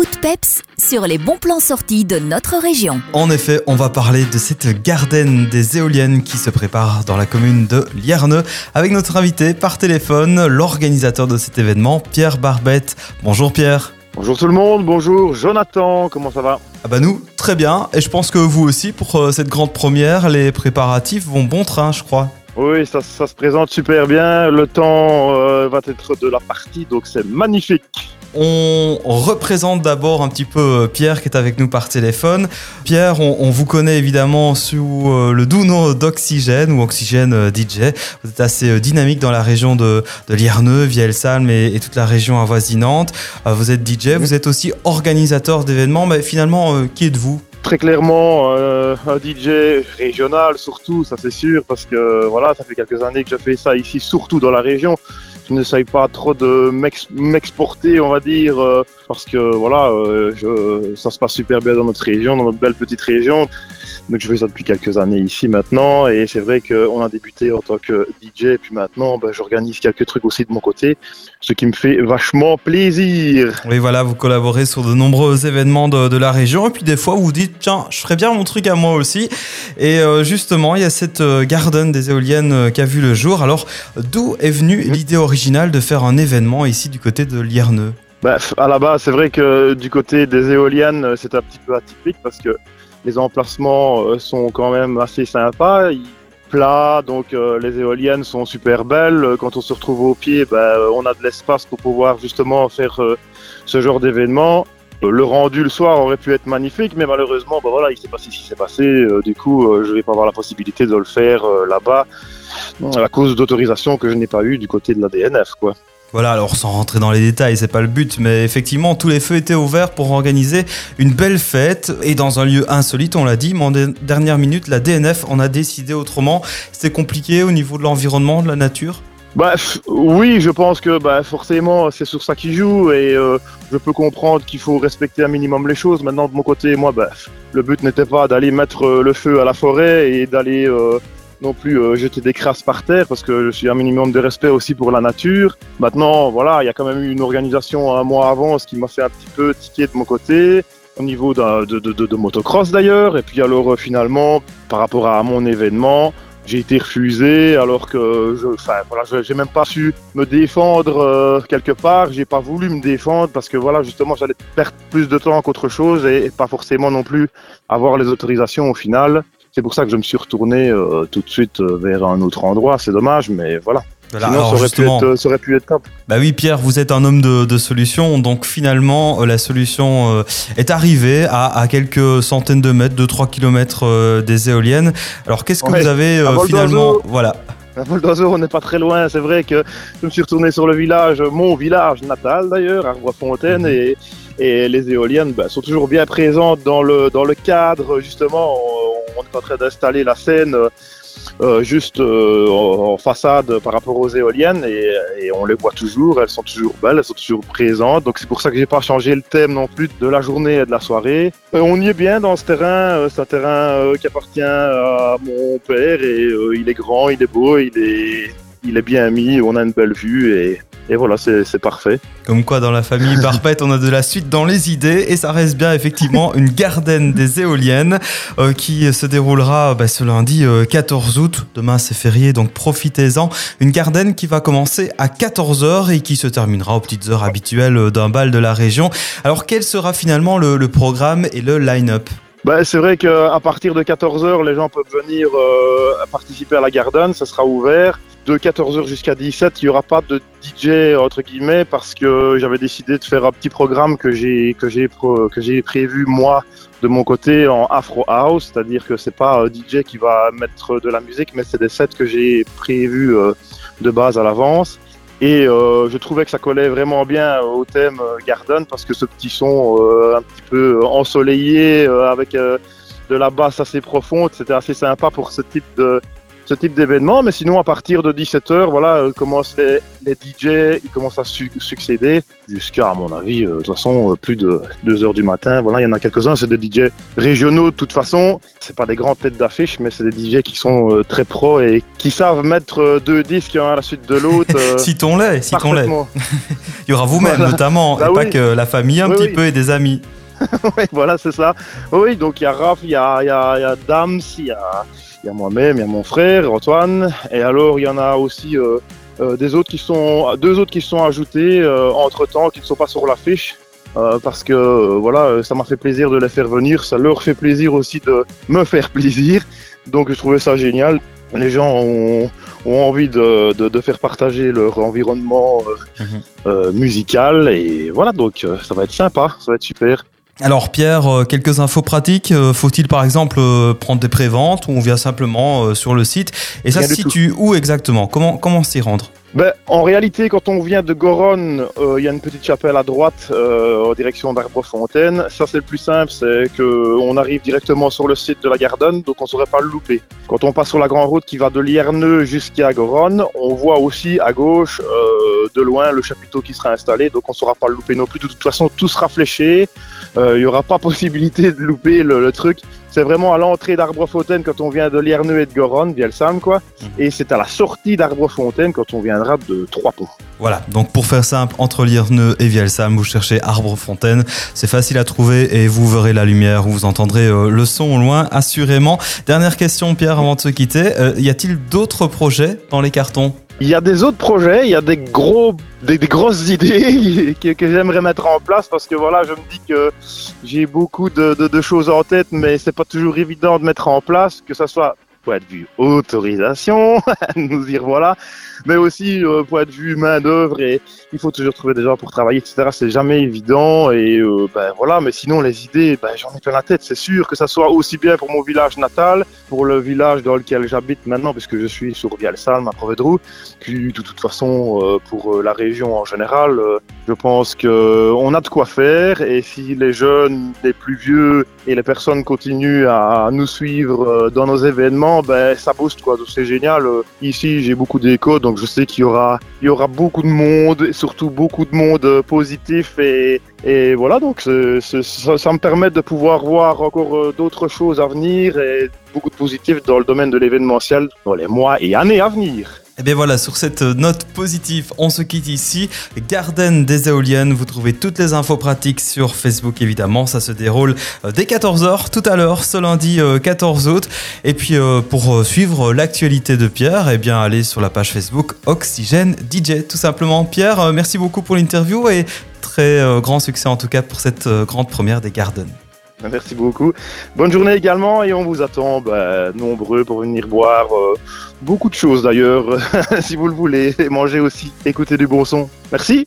coup de peps sur les bons plans sortis de notre région. En effet, on va parler de cette garden des éoliennes qui se prépare dans la commune de Lierneux avec notre invité par téléphone, l'organisateur de cet événement, Pierre Barbette. Bonjour Pierre. Bonjour tout le monde, bonjour Jonathan, comment ça va? Ah bah nous, très bien, et je pense que vous aussi pour euh, cette grande première, les préparatifs vont bon train je crois. Oui, ça, ça se présente super bien, le temps euh, va être de la partie, donc c'est magnifique. On représente d'abord un petit peu euh, Pierre qui est avec nous par téléphone. Pierre, on, vous connaît évidemment sous euh, le doux nom d'Oxygène ou Oxygène euh, DJ. Vous êtes assez dynamique dans la région de, de Lierneux, Vielsalm et, et toute la région avoisinante. Vous êtes DJ, vous êtes aussi organisateur d'événements. Mais finalement, qui êtes-vous? Très clairement, un DJ régional surtout, ça c'est sûr, parce que voilà, ça fait quelques années que je fais ça ici, surtout dans la région. Je n'essaye pas trop de m'ex- m'exporter, on va dire, euh, parce que voilà, euh, je, ça se passe super bien dans notre région, dans notre belle petite région. Donc je fais ça depuis quelques années ici maintenant, et c'est vrai qu'on a débuté en tant que DJ, et puis maintenant, ben, j'organise quelques trucs aussi de mon côté, ce qui me fait vachement plaisir. Oui, voilà, vous collaborez sur de nombreux événements de, de la région. Et puis des fois, vous vous dites, tiens, je ferais bien mon truc à moi aussi. Et euh, justement, il y a cette euh, garden des éoliennes euh, qui a vu le jour. Alors, d'où est venue l'idée originale de faire un événement ici du côté de Lierneux Bah, f- à la base, c'est vrai que du côté des éoliennes, c'est un petit peu atypique parce que les emplacements euh, sont quand même assez sympas. Ils plats, donc euh, les éoliennes sont super belles. Quand on se retrouve au pied, bah, euh, on a de l'espace pour pouvoir justement faire ce genre d'événement. Le rendu le soir aurait pu être magnifique, mais malheureusement, bah voilà, il s'est passé ce qui s'est passé. Du coup, je vais pas avoir la possibilité de le faire là-bas à cause d'autorisation que je n'ai pas eu du côté de la DNF, quoi. Voilà, alors sans rentrer dans les détails, c'est pas le but, mais effectivement, tous les feux étaient ouverts pour organiser une belle fête et dans un lieu insolite, on l'a dit, mais en de- dernière minute, la DNF en a décidé autrement. C'était compliqué au niveau de l'environnement, de la nature? Bah oui, je pense que bah, forcément c'est sur ça qu'il joue et euh, je peux comprendre qu'il faut respecter un minimum les choses. Maintenant de mon côté, moi, bah, le but n'était pas d'aller mettre euh, le feu à la forêt et d'aller euh, non plus euh, jeter des crasses par terre parce que je suis un minimum de respect aussi pour la nature. Maintenant, voilà, il y a quand même eu une organisation un mois avant, ce qui m'a fait un petit peu tiquer de mon côté au niveau de, de, de, de motocross d'ailleurs. Et puis alors euh, finalement, par rapport à mon événement, j'ai été refusé alors que je, enfin voilà, j'ai même pas su me défendre euh, quelque part. J'ai pas voulu me défendre parce que voilà, justement, j'allais perdre plus de temps qu'autre chose et, et pas forcément non plus avoir les autorisations au final. C'est pour ça que je me suis retourné euh, tout de suite euh, vers un autre endroit. C'est dommage, mais voilà. Voilà, Sinon, alors ça aurait, pu être, euh, ça aurait pu être top. Bah oui, Pierre, vous êtes un homme de, de solution, donc finalement, la solution euh, est arrivée à, à quelques centaines de mètres, 2-3 kilomètres euh, des éoliennes. Alors, qu'est-ce que Ouais, vous avez euh, finalement. Voilà. À vol d'oiseau, on n'est pas très loin. C'est vrai que je me suis retourné sur le village, mon village natal d'ailleurs, Arbois-Fontaine, et, et les éoliennes bah, sont toujours bien présentes dans le, dans le cadre. Justement, on, est en train d'installer la scène euh, euh, juste euh, en, façade par rapport aux éoliennes, et, on les voit toujours. Elles sont toujours belles, elles sont toujours présentes. Donc c'est pour ça que j'ai pas changé le thème non plus de la journée et de la soirée. On y est bien dans ce terrain. c'est un terrain qui appartient à mon père et il est grand, il est beau, il est, il est bien mis. On a une belle vue et, et voilà, c'est parfait. Comme quoi, dans la famille Barbette, on a de la suite dans les idées et ça reste bien effectivement une garden des éoliennes euh, qui se déroulera bah, ce lundi euh, 14 août. Demain, c'est férié, donc profitez-en. Une garden qui va commencer à 14h et qui se terminera aux petites heures habituelles euh, d'un bal de la région. Alors, quel sera finalement le, le programme et le line-up? Bah, c'est vrai qu'à partir de 14h, les gens peuvent venir euh, participer à la Garden, ça sera ouvert. De 14h jusqu'à 17, il n'y aura pas de DJ entre guillemets parce que j'avais décidé de faire un petit programme que j'ai que j'ai que j'ai prévu moi de mon côté en Afro House, c'est-à-dire que c'est pas un DJ qui va mettre de la musique, mais c'est des sets que j'ai prévus euh, de base à l'avance. Et euh, je trouvais que ça collait vraiment bien au thème euh, Garden parce que ce petit son euh, un petit peu ensoleillé avec de la basse assez profonde, c'était assez sympa pour ce type de ce type d'événement. Mais sinon, à partir de 17h, voilà, euh, commencent les, les DJ, ils commencent à su- succéder jusqu'à, à mon avis, euh, de toute façon, euh, plus de 2 heures du matin. Voilà, il y en a quelques-uns, c'est des DJ régionaux de toute façon. C'est pas des grandes têtes d'affiche, mais c'est des DJ qui sont euh, très pros et qui savent mettre deux disques un à la suite de l'autre. Citons-les, citons-les. Il y aura vous-même Voilà. notamment, Bah et pas que la famille un Oui, petit oui. peu et des amis. Oui, voilà, c'est ça. Oui, donc il y a Raph, il y a, y a, y a Dams, il y a, il y a moi-même, il y a mon frère Antoine, et alors il y en a aussi euh, euh, des autres qui sont, deux autres qui se sont ajoutés entre temps, qui ne sont pas sur l'affiche. euh, parce que euh, voilà, euh, ça m'a fait plaisir de les faire venir, ça leur fait plaisir aussi de me faire plaisir, donc je trouvais ça génial. Les gens ont, ont envie de, de, de faire partager leur environnement euh, Mhm. euh, musical et voilà, donc euh, ça va être sympa, ça va être super. Alors Pierre, euh, quelques infos pratiques. Euh, Faut-il par exemple euh, prendre des préventes ou on vient simplement sur le site? Et ça se tout. situe où exactement? Comment comment s'y rendre? Ben, en réalité, quand on vient de Goronne, euh, il y a une petite chapelle à droite euh, en direction d'Arbrefontaine. Ça, c'est le plus simple, c'est que on arrive directement sur le site de la Garden, donc on ne saurait pas le louper. Quand on passe sur la grande route qui va de Lierneux jusqu'à Goronne, on voit aussi à gauche, euh, de loin, le chapiteau qui sera installé, donc on ne saura pas le louper non plus. De toute façon, tout sera fléché. Euh, Il n'y aura pas possibilité de louper le truc. C'est vraiment à l'entrée d'Arbrefontaine quand on vient de Lierneux et de Goronne, via le Sam, quoi. Et c'est à la sortie d'Arbrefontaine quand on viendra de Trois-Ponts. Voilà, donc pour faire simple, entre Lierneux et Vielsam, vous cherchez Arbre-Fontaine. C'est facile à trouver et vous verrez la lumière, vous entendrez euh, le son au loin, assurément. Dernière question, Pierre, avant de se quitter. Euh, y a-t-il d'autres projets dans les cartons? Il y a des autres projets, il y a des gros, des, grosses idées que, j'aimerais mettre en place parce que voilà, je me dis que j'ai beaucoup de, de- choses en tête, mais c'est pas toujours évident de mettre en place, que ça soit point de vue autorisation, nous y revoilà, mais aussi euh, point de vue main d'œuvre et il faut toujours trouver des gens pour travailler, etc. C'est jamais évident et euh, ben voilà, mais sinon les idées, ben j'en ai plein la tête, c'est sûr que ça soit aussi bien pour mon village natal, pour le village dans lequel j'habite maintenant, puisque je suis sur Vialsalm à Provedrou, puis de toute façon euh, pour euh, la région en général, je pense que on a de quoi faire et si les jeunes, les plus vieux et les personnes continuent à nous suivre dans nos événements, ben ça booste quoi, donc c'est génial. Ici j'ai beaucoup d'échos, donc je sais qu'il y aura beaucoup de monde, et surtout beaucoup de monde euh, positif et voilà donc ça, me permet de pouvoir voir encore euh, d'autres choses à venir et beaucoup de positif dans le domaine de l'événementiel dans les mois et années à venir. Et bien voilà, sur cette note positive, on se quitte ici. Garden des éoliennes, vous trouvez toutes les infos pratiques sur Facebook évidemment. Ça se déroule euh, dès 14h tout à l'heure, ce lundi euh, 14 août. Et puis euh, pour euh, suivre l'actualité de Pierre, eh bien allez sur la page Facebook Oxygène DJ tout simplement. Pierre, euh, merci beaucoup pour l'interview et très euh, grand succès en tout cas pour cette euh, grande première des Garden. Merci beaucoup. Bonne journée également et on vous attend ben, nombreux pour venir boire euh, beaucoup de choses d'ailleurs si vous le voulez et manger aussi, écouter du bon son. Merci.